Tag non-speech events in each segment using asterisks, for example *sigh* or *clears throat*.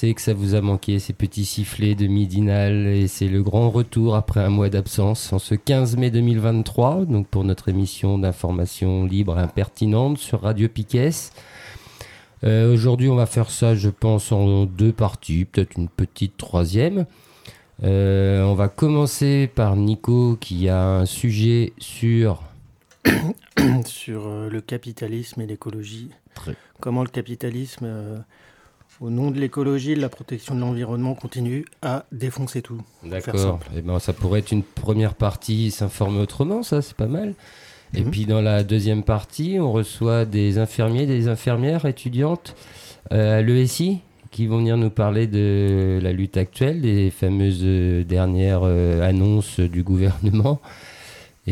Sait que ça vous a manqué ces petits sifflets de midinal et c'est le grand retour après un mois d'absence en ce 15 mai 2023, donc pour notre émission d'information libre et impertinente sur Radio Piquet. Euh, aujourd'hui, on va faire ça, je pense, en deux parties, peut-être une petite troisième. Euh, on va commencer par Nico qui a un sujet sur *coughs* sur euh, le capitalisme et l'écologie. Comment le capitalisme au nom de l'écologie et de la protection de l'environnement, continue à défoncer tout. D'accord. Eh ben, ça pourrait être une première partie, s'informer autrement, ça, c'est pas mal. Et mhm. puis dans la deuxième partie, on reçoit des infirmiers, des infirmières étudiantes euh, à l'ESI qui vont venir nous parler de la lutte actuelle, des fameuses euh, dernières euh, annonces du gouvernement.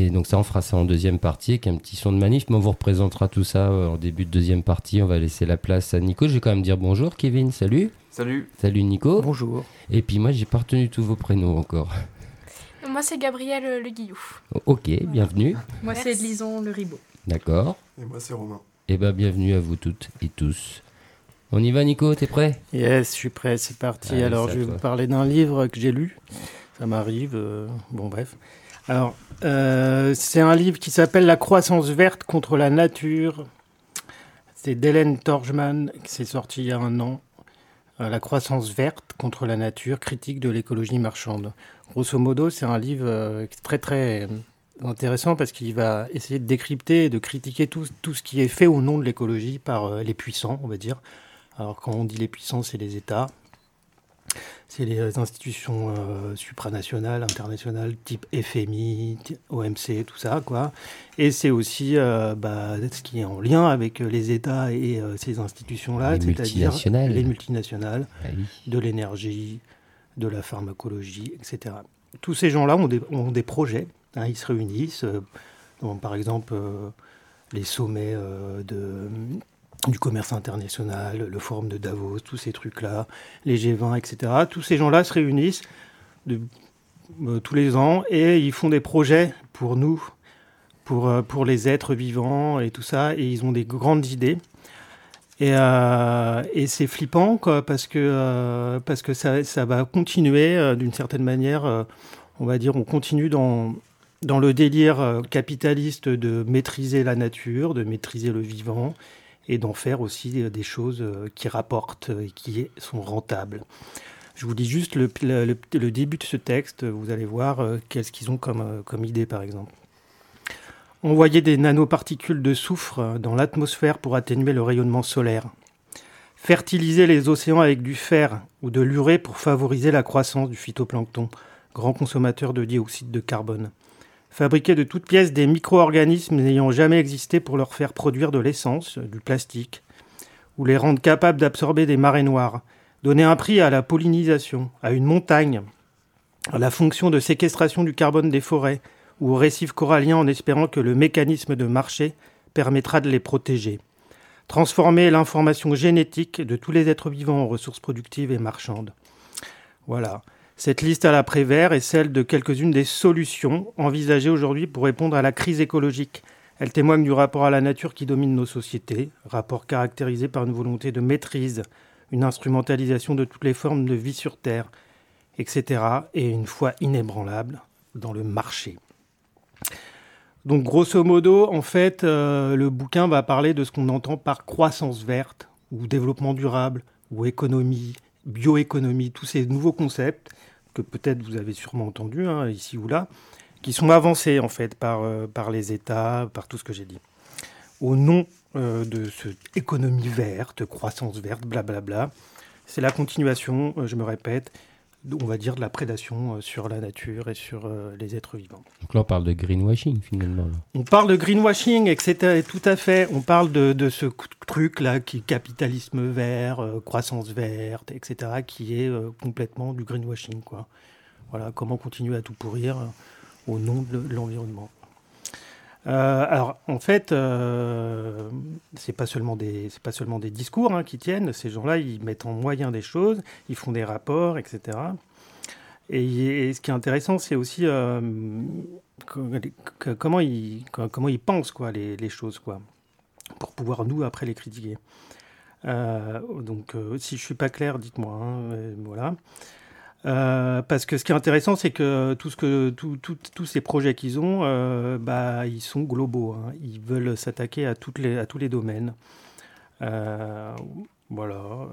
Et donc ça, on fera ça en deuxième partie avec un petit son de manif, mais on vous représentera tout ça euh, en début de deuxième partie. On va laisser la place à Nico. Je vais quand même dire bonjour, Kevin. Salut. Salut. Salut Nico. Bonjour. Et puis moi, j'ai pas retenu tous vos prénoms encore. *laughs* Moi, c'est Gabriel euh, Le Guillou. Ok, bienvenue. Moi, c'est Lison Le Ribot. D'accord. Et moi, c'est Romain. Et eh bien, bienvenue à vous toutes et tous. On y va, Nico T'es prêt? Yes, je suis prêt. C'est parti. Alors, je vais vous parler d'un livre que j'ai lu. Ça m'arrive. Euh, bon, bref. Alors, euh, c'est un livre qui s'appelle La croissance verte contre la nature. C'est d'Hélène Torgman, qui s'est sorti il y a un an. Euh, la croissance verte contre la nature, critique de l'écologie marchande. Grosso modo, c'est un livre euh, très très intéressant parce qu'il va essayer de décrypter et de critiquer tout, tout ce qui est fait au nom de l'écologie par les puissants, on va dire. Alors quand on dit les puissants, c'est les États, c'est les institutions euh, supranationales, internationales, type FMI, OMC, tout ça, quoi. Et c'est aussi euh, bah, ce qui est en lien avec les États et euh, ces institutions-là, c'est-à-dire les multinationales, ah de l'énergie, de la pharmacologie, etc. Tous ces gens-là ont des, ont des projets, hein, ils se réunissent, par exemple les sommets de du commerce international, le forum de Davos, tous ces trucs-là, les G20, etc. Tous ces gens-là se réunissent euh, tous les ans et ils font des projets pour nous, pour, euh, pour les êtres vivants et tout ça, et ils ont des grandes idées. Et, euh, et c'est flippant, quoi, parce que, parce que ça, ça va continuer d'une certaine manière, on va dire, on continue dans, dans le délire capitaliste de maîtriser la nature, de maîtriser le vivant, et d'en faire aussi euh, des choses euh, qui rapportent et qui sont rentables. Je vous dis juste le, début de ce texte, vous allez voir euh, qu'est-ce qu'ils ont comme, comme idée par exemple. Envoyer des nanoparticules de soufre dans l'atmosphère pour atténuer le rayonnement solaire. Fertiliser les océans avec du fer ou de l'urée pour favoriser la croissance du phytoplancton, grand consommateur de dioxyde de carbone fabriquer de toutes pièces des micro-organismes n'ayant jamais existé pour leur faire produire de l'essence, du plastique, ou les rendre capables d'absorber des marées noires, donner un prix à la pollinisation, à une montagne, à la fonction de séquestration du carbone des forêts, ou aux récifs coralliens en espérant que le mécanisme de marché permettra de les protéger. Transformer l'information génétique de tous les êtres vivants en ressources productives et marchandes. Voilà. Cette liste à l'après-vert est celle de quelques-unes des solutions envisagées aujourd'hui pour répondre à la crise écologique. Elle témoigne du rapport à la nature qui domine nos sociétés, rapport caractérisé par une volonté de maîtrise, une instrumentalisation de toutes les formes de vie sur Terre, etc. et une foi inébranlable dans le marché. Donc grosso modo, en fait, euh, le bouquin va parler de ce qu'on entend par croissance verte, ou développement durable, ou économie, bioéconomie, tous ces nouveaux concepts que peut-être vous avez sûrement entendu hein, ici ou là, qui sont avancés en fait par, euh, par les États, par tout ce que j'ai dit. Au nom euh, de cette économie verte, croissance verte, blablabla, c'est la continuation, euh, je me répète, on va dire, de la prédation euh, sur la nature et sur euh, les êtres vivants. Donc là, on parle de greenwashing finalement. On parle de greenwashing, etc. Tout à fait. On parle de, ce truc-là, qui capitalisme vert, euh, croissance verte, etc., qui est complètement du greenwashing. Quoi. Voilà, comment continuer à tout pourrir au nom de l'environnement. Alors, en fait, euh, c'est pas seulement des, c'est pas seulement des discours hein, qui tiennent. Ces gens-là, ils mettent en moyen des choses, ils font des rapports, etc. Et, ce qui est intéressant, c'est aussi euh, comment, ils, comment ils pensent quoi, les, les, choses, quoi, pour pouvoir nous après les critiquer. Euh, donc, si je suis pas clair, dites-moi. Hein, voilà. Euh, parce que ce qui est intéressant, c'est que, tout ce que tous ces projets qu'ils ont, euh, bah, ils sont globaux. Hein. Ils veulent s'attaquer à, à tous les domaines. Euh, voilà,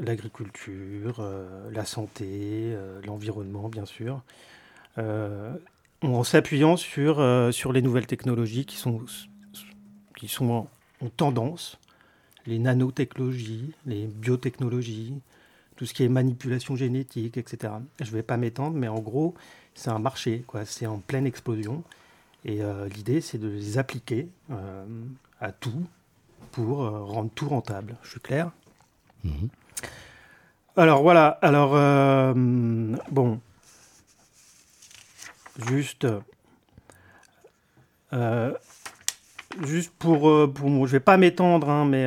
l'agriculture, la santé, l'environnement, bien sûr. en s'appuyant sur, sur les nouvelles technologies qui sont, qui sont en tendance, les nanotechnologies, les biotechnologies, tout ce qui est manipulation génétique, etc. Je ne vais pas m'étendre, mais en gros, c'est un marché, quoi. C'est en pleine explosion. Et euh, l'idée, c'est de les appliquer euh, à tout pour euh, rendre tout rentable. Je suis clair? Mhm. Alors voilà, alors bon, juste, juste pour, pour, je vais pas m'étendre, hein, mais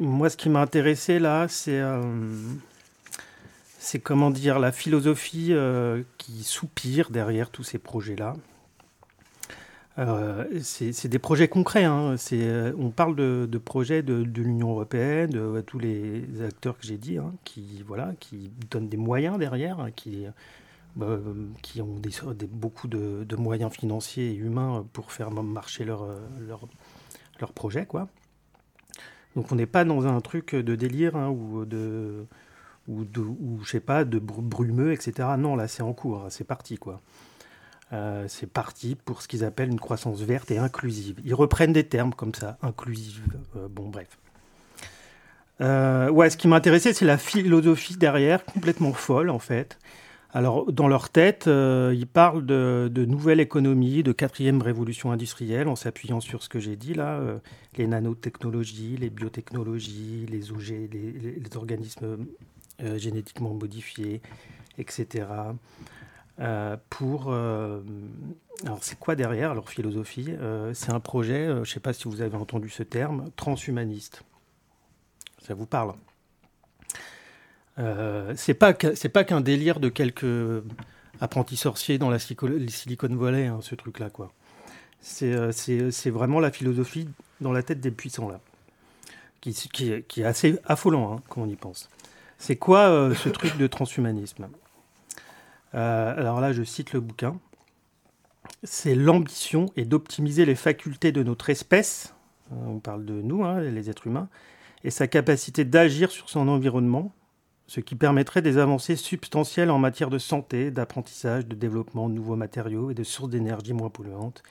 moi, ce qui m'a intéressé là, c'est euh, c'est comment dire la philosophie euh, qui soupire derrière tous ces projets-là. Euh, c'est des projets concrets. Hein. on parle de, projets de, l'Union européenne, de, tous les acteurs que j'ai dit, hein, qui voilà, qui donnent des moyens derrière, hein, qui ont beaucoup de, moyens financiers et humains pour faire marcher leur, leur, leur projet, quoi. Donc on n'est pas dans un truc de délire hein, ou de ou, de, ou je sais pas de brumeux etc. Non là c'est en cours, c'est parti quoi. Euh, c'est parti pour ce qu'ils appellent une croissance verte et inclusive. Ils reprennent des termes comme ça, inclusive. Euh, bon bref. Euh, ouais, ce qui m'intéressait, c'est la philosophie derrière, complètement folle en fait. Alors, dans leur tête, euh, ils parlent de, nouvelles économies, de quatrième révolution industrielle, en s'appuyant sur ce que j'ai dit là, euh, les nanotechnologies, les biotechnologies, les OG, les, organismes euh, génétiquement modifiés, etc. pour. alors, c'est quoi derrière leur philosophie C'est un projet, je ne sais pas si vous avez entendu ce terme, transhumaniste. Ça vous parle? Euh, c'est pas c'est pas qu'un délire de quelques apprentis sorciers dans la Silicon Valley, hein, ce truc-là, quoi. Euh, c'est vraiment la philosophie dans la tête des puissants, là, qui, qui, qui est assez affolant hein, quand on y pense. C'est quoi euh, ce *coughs* truc de transhumanisme? Alors là, je cite le bouquin. C'est l'ambition et d'optimiser les facultés de notre espèce, on parle de nous, hein, les êtres humains, et sa capacité d'agir sur son environnement ce qui permettrait des avancées substantielles en matière de santé, d'apprentissage, de développement de nouveaux matériaux et de sources d'énergie moins polluantes,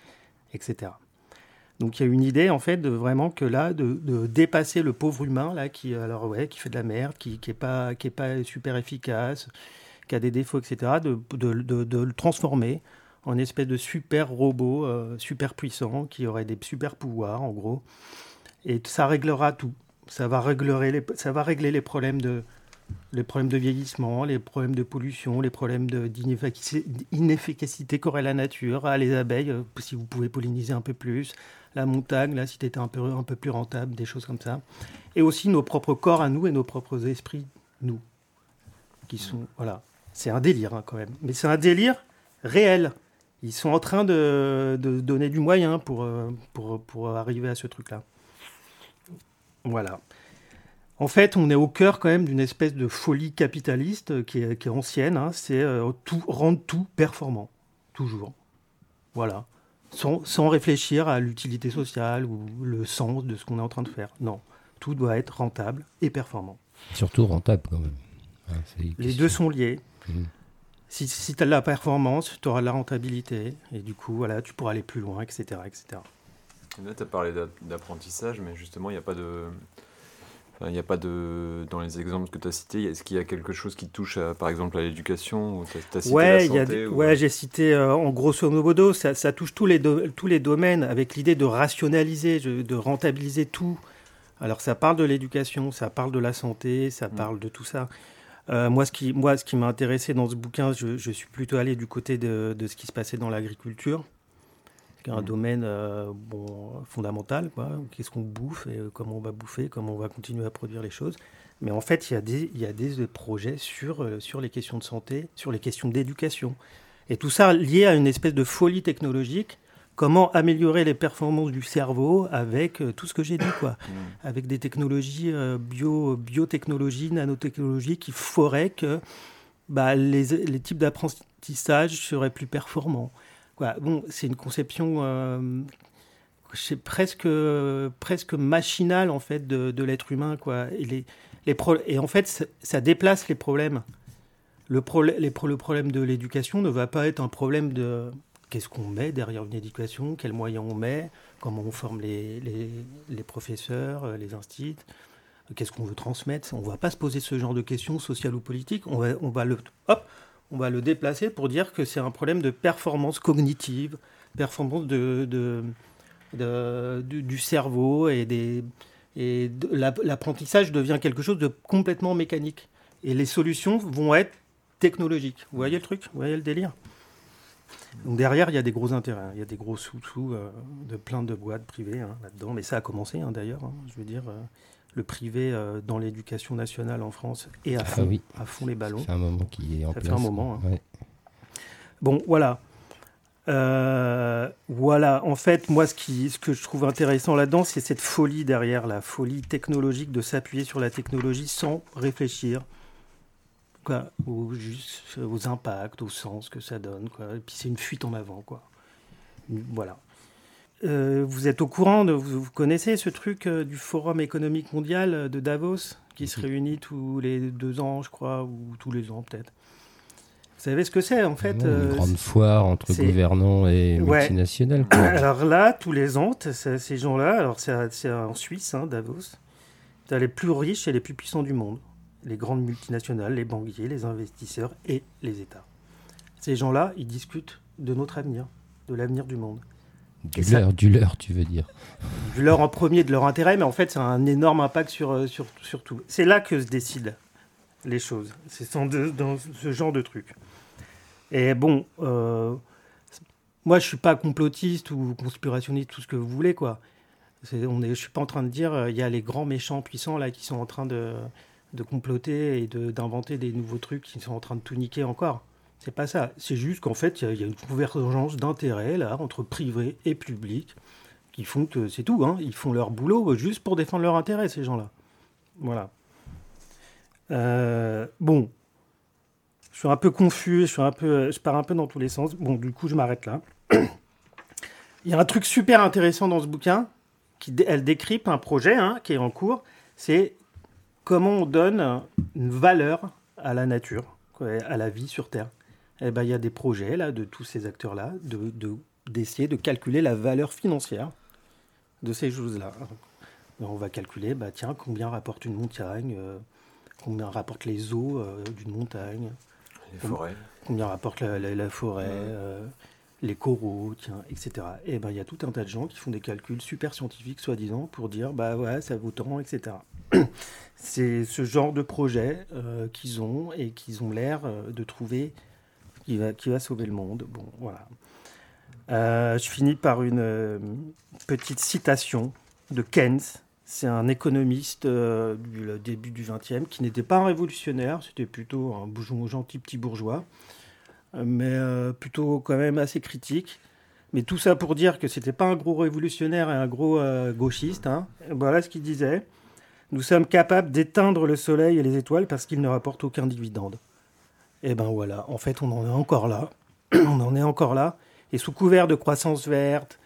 etc. Donc il y a une idée en fait de vraiment que là de, dépasser le pauvre humain là qui alors ouais qui fait de la merde, qui qui est pas qui est pas super efficace, qui a des défauts etc. De, de le transformer en espèce de super robot euh, super puissant qui aurait des super pouvoirs en gros et ça réglera tout. Ça va régler les, ça va régler les problèmes de les problèmes de vieillissement, les problèmes de pollution, les problèmes d'inefficacité qu'aurait la nature, ah, les abeilles, euh, si vous pouvez polliniser un peu plus, la montagne, la cité était un peu, un peu plus rentable, des choses comme ça. Et aussi nos propres corps à nous et nos propres esprits, nous, qui sont... Voilà. C'est un délire hein, quand même. Mais c'est un délire réel. Ils sont en train de, de donner du moyen pour, euh, pour, pour arriver à ce truc-là. Voilà. En fait, on est au cœur quand même d'une espèce de folie capitaliste qui est, ancienne. Hein. c'est euh, tout, rendre tout performant, toujours. Voilà. Sans, réfléchir à l'utilité sociale ou le sens de ce qu'on est en train de faire. Non, tout doit être rentable et performant. Surtout rentable quand même. Les deux sont liés. Mmh. Si, tu as de la performance, tu auras de la rentabilité. Et du coup, voilà, tu pourras aller plus loin, etc. etc. là, tu as parlé d'apprentissage, mais justement, il n'y a pas de Il n'y a pas de. Dans les exemples que tu as cités, est-ce qu'il y a quelque chose qui touche, par exemple, à l'éducation Ouais, ouais j'ai cité euh, en grosso modo, ça, ça touche tous les, tous les domaines avec l'idée de rationaliser, de rentabiliser tout. Alors, ça parle de l'éducation, ça parle de la santé, ça mm. parle de tout ça. Euh, moi, ce qui, moi, ce qui m'a intéressé dans ce bouquin, je, je, suis plutôt allé du côté de, de ce qui se passait dans l'agriculture un mmh. domaine euh, bon, fondamental. Qu'est-ce qu'on bouffe et euh, comment on va bouffer, comment on va continuer à produire les choses. Mais en fait, il y a des, il y a des projets sur, euh, sur les questions de santé, sur les questions d'éducation. Et tout ça lié à une espèce de folie technologique. Comment améliorer les performances du cerveau avec tout ce que j'ai dit, quoi. *coughs* Mmh. Avec des technologies bio, biotechnologies, nanotechnologies qui feraient que bah, les, les types d'apprentissage seraient plus performants. Bon, c'est une conception euh, presque, presque machinale en fait de, l'être humain. Quoi. Et, les, et en fait, ça, déplace les problèmes. Le, les le problème de l'éducation ne va pas être un problème de qu'est-ce qu'on met derrière une éducation, quels moyens on met, comment on forme les, les, les professeurs, euh, les instituts, qu'est-ce qu'on veut transmettre. On ne va pas se poser ce genre de questions sociales ou politiques. On va, on va le, hop, on va le déplacer pour dire que c'est un problème de performance cognitive, performance du cerveau et, l'apprentissage devient quelque chose de complètement mécanique. Et les solutions vont être technologiques. Vous voyez le truc? Vous voyez le délire? Donc derrière, il y a des gros intérêts. Il y a des gros sous-sous euh, de plein de boîtes privées hein, là-dedans. Mais ça a commencé hein, d'ailleurs. Hein, je veux dire, euh, le privé euh, dans l'éducation nationale en France à ah fond, à fond les ballons. Ça fait un moment qui est en ça Fait un moment. Hein. Bon, voilà. Euh, voilà, en fait, moi, ce, qui, ce que je trouve intéressant là-dedans, c'est cette folie derrière, la folie technologique de s'appuyer sur la technologie sans réfléchir quoi, aux, aux impacts, au sens que ça donne. Quoi. Et puis c'est une fuite en avant. Quoi. Voilà. Euh, vous êtes au courant, de, vous, connaissez ce truc euh, du Forum économique mondial euh, de Davos, qui se réunit tous les deux ans, je crois, ou tous les ans peut-être. Vous savez ce que c'est en fait Une grande foire entre gouvernants et multinationales. *coughs* Alors là, tous les ans, ces gens-là, alors c'est en Suisse, hein, Davos, tu as les plus riches et les plus puissants du monde. Les grandes multinationales, les banquiers, les investisseurs et les États. Ces gens-là, ils discutent de notre avenir, de l'avenir du monde. Du leur, du leur, tu veux dire. Du leur en premier, de leur intérêt, mais en fait, ça a un énorme impact sur, euh, sur, sur tout. C'est là que se décident les choses. C'est dans ce genre de truc. Et bon, euh, moi, je suis pas complotiste ou conspirationniste, tout ce que vous voulez, quoi. On est, je suis pas en train de dire, euh, il y a les grands méchants puissants là qui sont en train de, de comploter et d'inventer des nouveaux trucs qui sont en train de tout niquer encore. C'est pas ça. C'est juste qu'en fait, il y, a une convergence d'intérêts là entre privé et public qui font que c'est tout. Hein. Ils font leur boulot juste pour défendre leurs intérêts, ces gens-là. Voilà. Euh, bon, je suis un peu confus, je suis un peu, je pars un peu dans tous les sens. Bon, du coup, je m'arrête là. *coughs* il y a un truc super intéressant dans ce bouquin qui elle décrypte un projet hein, qui est en cours. C'est comment on donne une valeur à la nature, à la vie sur Terre eh ben, il y a des projets là, de tous ces acteurs-là d'essayer de, d'essayer de, calculer la valeur financière de ces choses-là. On va calculer, bah, tiens, combien rapporte une montagne, euh, combien rapportent les eaux euh, d'une montagne, les forêts. combien rapporte la, forêt, euh, les coraux, tiens, etc. Et ben il y a tout un tas de gens qui font des calculs super scientifiques, soi-disant, pour dire, bah ouais, ça vaut tant, etc. C'est ce genre de projet qu'ils ont et qu'ils ont l'air de trouver qui va, sauver le monde. Bon, voilà. Euh, je finis par une euh, petite citation de Keynes. C'est un économiste euh, du début du XXe qui n'était pas un révolutionnaire, c'était plutôt un gentil petit bourgeois, mais plutôt quand même assez critique. Mais tout ça pour dire que c'était pas un gros révolutionnaire et un gros gauchiste. Hein. Voilà ce qu'il disait. Nous sommes capables d'éteindre le soleil et les étoiles parce qu'ils ne rapportent aucun dividende. Et eh ben voilà, en fait, on en est encore là. *clears throat* on en est encore là. Et sous couvert de croissance verte,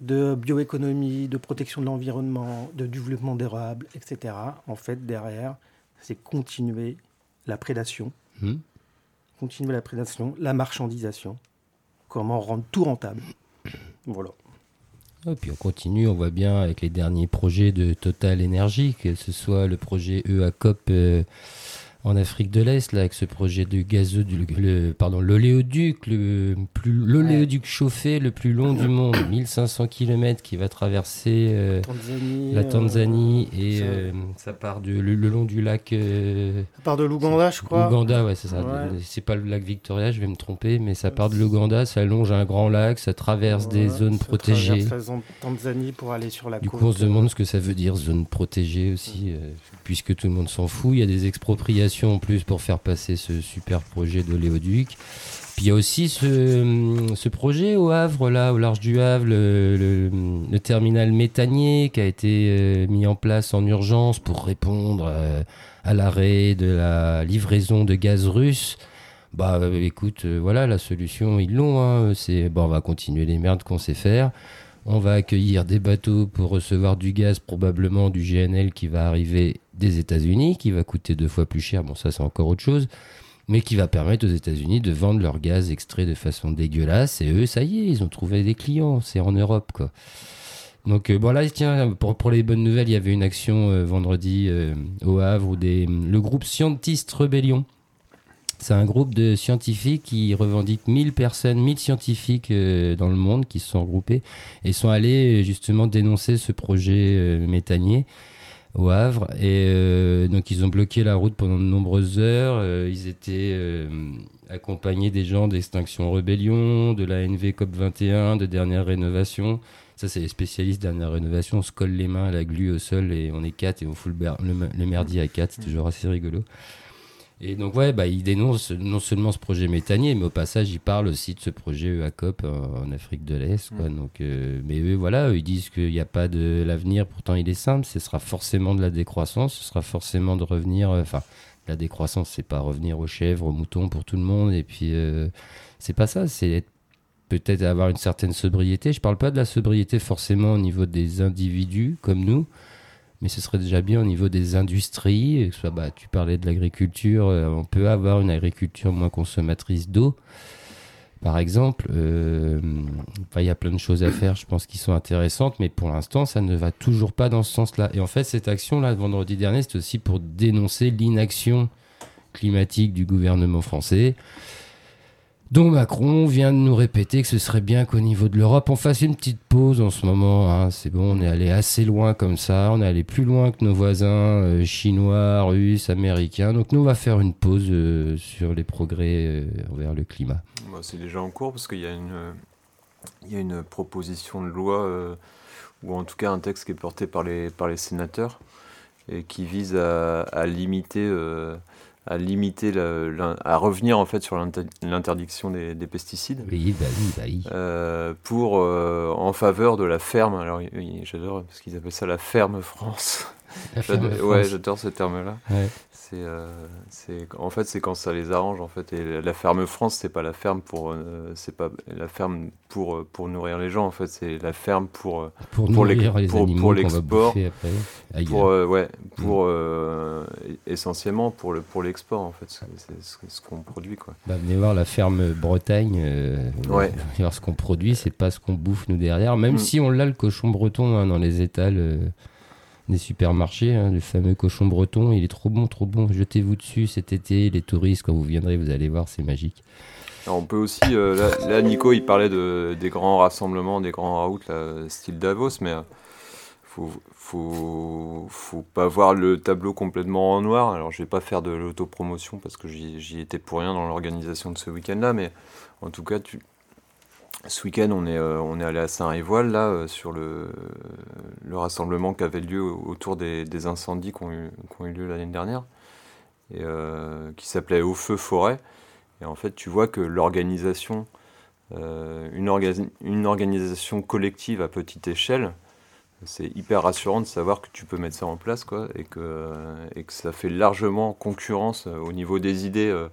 de bioéconomie, de protection de l'environnement, de développement durable, etc., en fait, derrière, c'est continuer la prédation. Hmm. Continuer la prédation, la marchandisation. Comment rendre tout rentable. Voilà. Et puis on continue, on voit bien avec les derniers projets de Total Energy, que ce soit le projet EACOP en Afrique de l'Est, là, avec ce projet de gazeux, le, pardon, l'oléoduc, le plus, l'oléoduc chauffé le plus long du monde, *clears throat* 1500 km qui va traverser euh, la Tanzanie et euh, ça part de, le, long du lac. Euh, ça part de l'Ouganda, je crois. L'Ouganda, ouais, c'est ça. C'est pas le lac Victoria, je vais me tromper, mais ça part de l'Ouganda, ça longe un grand lac, ça traverse des zones ça protégées. Tanzanie pour aller sur la Du coup, on se demande ce que ça veut dire, zone protégée aussi, puisque tout le monde s'en fout. Il y a des expropriations en plus pour faire passer ce super projet d'oléoduc. Puis il y a aussi ce, projet au Havre, là, au large du Havre, le, terminal méthanier qui a été euh, mis en place en urgence pour répondre euh, à l'arrêt de la livraison de gaz russe. Bah euh, écoute, voilà, la solution, ils l'ont. Hein. c'est bon, on va continuer les merdes qu'on sait faire. On va accueillir des bateaux pour recevoir du gaz, probablement du GNL qui va arriver des États-Unis, qui va coûter deux fois plus cher. Bon, ça, c'est encore autre chose. Mais qui va permettre aux États-Unis de vendre leur gaz extrait de façon dégueulasse. Et eux, ça y est, ils ont trouvé des clients. C'est en Europe, quoi. Donc euh, tiens, pour, les bonnes nouvelles, il y avait une action euh, vendredi euh, au Havre où des, le groupe Scientist Rebellion c'est un groupe de scientifiques qui revendique 1000 personnes, 1000 scientifiques euh, dans le monde qui se sont regroupés et sont allés justement dénoncer ce projet méthanier au Havre. Et donc ils ont bloqué la route pendant de nombreuses heures. ils étaient accompagnés des gens d'Extinction Rebellion, de la NV COP21, de Dernière Rénovation. Ça, c'est les spécialistes Dernière Rénovation. On se colle les mains à la glu au sol et on est quatre et on fout le, le à quatre. C'est toujours assez rigolo. Et donc, ouais, bah, il dénonce non seulement ce projet méthanier, mais au passage, il parle aussi de ce projet EACOP en, Afrique de l'Est. Quoi. Mm. Donc, euh, mais eux, voilà, ils disent qu'il n'y a pas de l'avenir, pourtant il est simple, ce sera forcément de la décroissance, ce sera forcément de revenir. Euh, enfin, la décroissance, c'est pas revenir aux chèvres, aux moutons pour tout le monde, et puis euh, c'est pas ça, c'est peut-être avoir une certaine sobriété. Je parle pas de la sobriété forcément au niveau des individus comme nous, mais ce serait déjà bien au niveau des industries. Soit, bah, tu parlais de l'agriculture, euh, on peut avoir une agriculture moins consommatrice d'eau, par exemple. Euh, il y a plein de choses à faire, je pense, qui sont intéressantes, mais pour l'instant, ça ne va toujours pas dans ce sens-là. Et en fait, cette action-là, vendredi dernier, c'est aussi pour dénoncer l'inaction climatique du gouvernement français. Donc Macron vient de nous répéter que ce serait bien qu'au niveau de l'Europe, on fasse une petite pause en ce moment. Hein. C'est bon, on est allé assez loin comme ça. On est allé plus loin que nos voisins euh, chinois, russes, américains. Donc nous, on va faire une pause euh, sur les progrès euh, envers le climat. Bah, c'est déjà en cours parce qu'il y, a une, une proposition de loi, ou en tout cas un texte qui est porté par les, par les sénateurs, et qui vise à limiter à limiter, à revenir en fait sur l'interdiction des, pesticides. Oui, bah oui, bah oui. Euh, pour, euh, en faveur de la ferme. Alors, j'adore parce qu'ils appellent ça la ferme France. Ouais, j'adore ce terme-là. Ouais. Euh, c'est, en fait, c'est quand ça les arrange, en fait. Et la ferme France, c'est pas la ferme pour, euh, c'est pas la ferme pour euh, pour nourrir les gens, en fait. C'est la ferme pour pour, pour nourrir les pour, pour l'export, pour ouais, pour mm. essentiellement pour le pour l'export, en fait. C'est, ce qu'on produit, quoi. Bah, venez voir la ferme Bretagne. ouais. ce qu'on produit, c'est pas ce qu'on bouffe nous derrière. Même mm. si on l'a le cochon breton hein, dans les étals des supermarchés, hein, le fameux cochon breton. Il est trop bon, trop bon. Jetez-vous dessus cet été, les touristes, quand vous viendrez, vous allez voir, c'est magique. on peut aussi, euh, là, Nico, il parlait de, des grands rassemblements, des grands routes, style Davos, mais euh, faut, faut, faut pas voir le tableau complètement en noir. Alors, je vais pas faire de l'autopromotion parce que j'y étais pour rien dans l'organisation de ce week-end-là, mais en tout cas, tu, ce week-end, on est, euh, on est allé à Saint-Rivoil, là, euh, sur le, le rassemblement qui avait lieu autour des, incendies qui ont eu, eu lieu l'année dernière, et, euh, qui s'appelait Au Feu Forêt. Et en fait, tu vois que l'organisation, une, une, organisation collective à petite échelle, c'est hyper rassurant de savoir que tu peux mettre ça en place, quoi, et que, et que ça fait largement concurrence au niveau des idées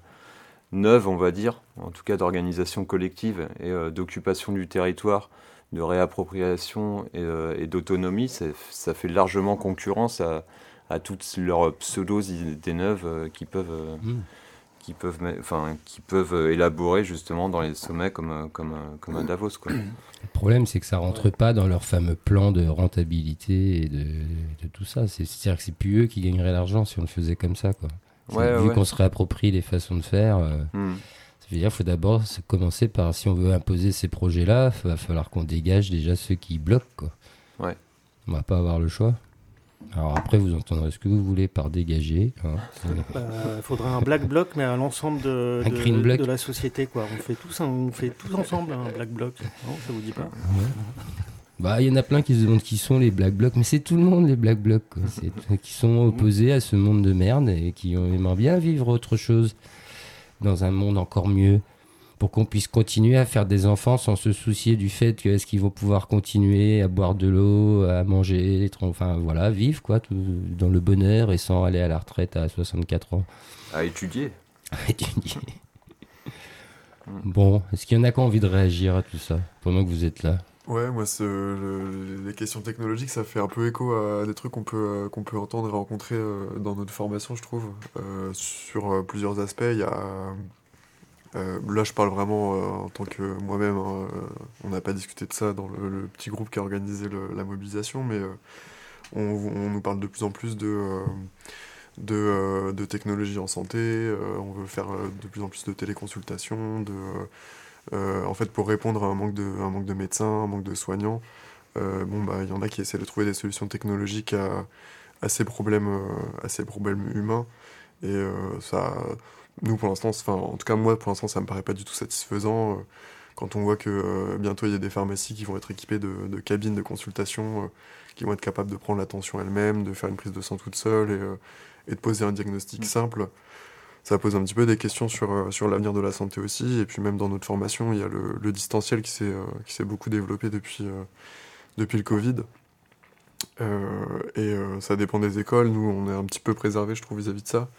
neuve, on va dire, en tout cas d'organisation collective et euh, d'occupation du territoire, de réappropriation et, euh, d'autonomie, ça fait largement concurrence à, toutes leurs pseudo-idées neuves euh, qui peuvent, mmh. qu'ils peuvent, enfin, qui peuvent élaborer justement dans les sommets comme, comme, comme un Davos. Quoi. Le problème, c'est que ça rentre pas dans leur fameux plan de rentabilité et de, de tout ça. C'est-à-dire que c'est plus eux qui gagneraient l'argent si on le faisait comme ça. Quoi. Vu qu'on se réapproprie les façons de faire, hmm. ça veut dire qu'il faut d'abord commencer par, si on veut imposer ces projets-là, il va falloir qu'on dégage déjà ceux qui bloquent. Quoi. Ouais. On va pas avoir le choix. Alors après, vous entendrez ce que vous voulez par dégager. Il hein. *laughs* bah, faudrait un black bloc, mais à l'ensemble de, de, la société. Quoi. On, fait tous, on fait tous ensemble un black bloc. Non, ça vous dit pas? Bah, il y en a plein qui se demandent qui sont les black blocs, mais c'est tout le monde les black blocs, qui sont opposés à ce monde de merde et qui aimeraient bien vivre autre chose dans un monde encore mieux pour qu'on puisse continuer à faire des enfants sans se soucier du fait que est-ce qu'ils vont pouvoir continuer à boire de l'eau, à manger, enfin voilà, vivre quoi, dans le bonheur et sans aller à la retraite à 64 ans. À étudier. *laughs* À étudier. bon, est-ce qu'il y en a qui ont envie de réagir à tout ça pendant que vous êtes là? Ouais, moi, les questions technologiques, ça fait un peu écho à des trucs qu'on peut, qu'on peut entendre et rencontrer euh, dans notre formation, je trouve. Euh, sur euh, plusieurs aspects, il y a euh, là, je parle vraiment euh, en tant que moi-même. Hein, euh, on n'a pas discuté de ça dans le, petit groupe qui a organisé la mobilisation, mais on, nous parle de plus en plus de, de, de technologies en santé. on veut faire de plus en plus de téléconsultations. De, en fait, pour répondre à un manque de, un manque de médecins, un manque de soignants, bon, bah, il y en a qui essaient de trouver des solutions technologiques à, à ces, problèmes, à ces problèmes humains. Et ça nous, pour l'instant, enfin, en tout cas, moi, pour l'instant, ça me paraît pas du tout satisfaisant. Euh, quand on voit que euh, bientôt il y a des pharmacies qui vont être équipées de, cabines de consultation, euh, qui vont être capables de prendre l'attention elles-mêmes, de faire une prise de sang toute seule et, et de poser un diagnostic mm. simple, ça pose un petit peu des questions sur, sur l'avenir de la santé aussi. Et puis même dans notre formation, il y a le, le distanciel qui s'est beaucoup développé depuis, depuis le Covid. et ça dépend des écoles. Nous, on est un petit peu préservés, je trouve, vis à -vis de ça.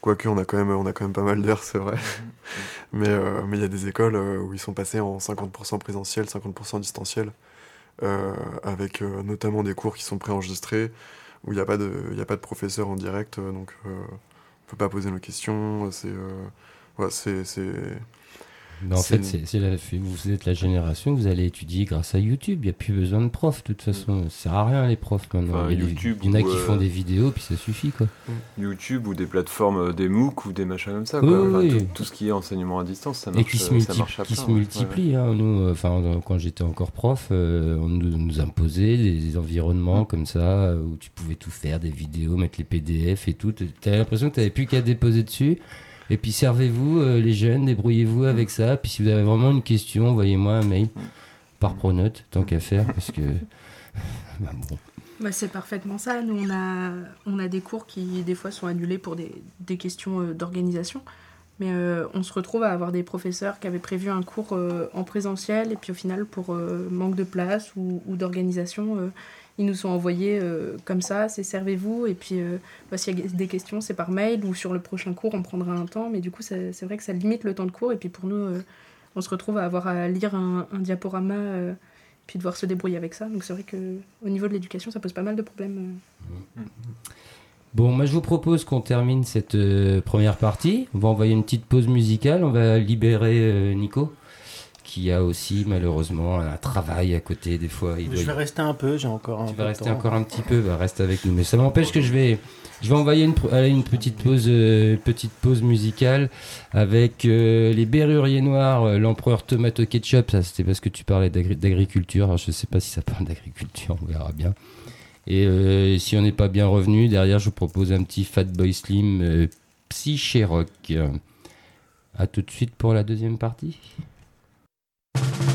Quoique, on a quand même, on a quand même pas mal d'heures, c'est vrai. *laughs* Mais euh, mais il y a des écoles euh, où ils sont passés en 50% présentiel, 50% distanciel, euh, avec notamment des cours qui sont préenregistrés, où il n'y a, pas de, a pas de professeur en direct, donc peut pas poser nos questions. C'est ouais, c'est en fait, c'est la, vous êtes la génération vous allez étudier grâce à YouTube. Il n'y a plus besoin de profs, de toute façon. Ça sert à rien, les profs, maintenant. il, y en a qui font euh, des vidéos, puis ça suffit, quoi. YouTube ou des plateformes, euh, des MOOC ou des machins comme ça, Tout, ce qui est enseignement à distance, ça marche, Et qui se, euh, qui se multiplient. Hein. Nous, enfin, quand j'étais encore prof, on nous, imposait des environnements mm. comme ça, où tu pouvais tout faire, des vidéos, mettre les PDF et tout. Tu avais l'impression que tu n'avais plus qu'à déposer dessus. Et puis servez-vous, euh, les jeunes, débrouillez-vous avec ça. Puis si vous avez vraiment une question, envoyez-moi un mail par Pronote, tant qu'à faire, parce que. *laughs* bah, bon. Bah, c'est parfaitement ça. Nous, on a, on a des cours qui, des fois, sont annulés pour des, des questions euh, d'organisation. Mais euh, on se retrouve à avoir des professeurs qui avaient prévu un cours en présentiel, et puis au final, pour manque de place ou, ou d'organisation, ils nous sont envoyés euh, comme ça, c'est servez-vous, et puis euh, bah, s'il y a des questions, c'est par mail, ou sur le prochain cours, on prendra un temps, mais du coup, c'est vrai que ça limite le temps de cours, et puis pour nous, euh, on se retrouve à avoir à lire un, diaporama, puis devoir se débrouiller avec ça. Donc c'est vrai qu'au niveau de l'éducation, ça pose pas mal de problèmes. Bon, moi je vous propose qu'on termine cette première partie. On va envoyer une petite pause musicale, on va libérer Nico qui a aussi malheureusement un travail à côté des fois. Il je vais rester un peu, j'ai encore un tu vas rester encore un petit peu, bah, reste avec nous. Mais ça m'empêche que je vais, je vais envoyer une, une petite pause, euh, petite pause musicale avec euh, les Berruriers Noirs, euh, l'empereur Tomato Ketchup. Ça, c'était parce que tu parlais d'agriculture. Je sais pas si ça parle d'agriculture, on verra bien. Et si on n'est pas bien revenu, derrière, je vous propose un petit Fatboy Slim Psyché Rock. A tout de suite pour la deuxième partie. you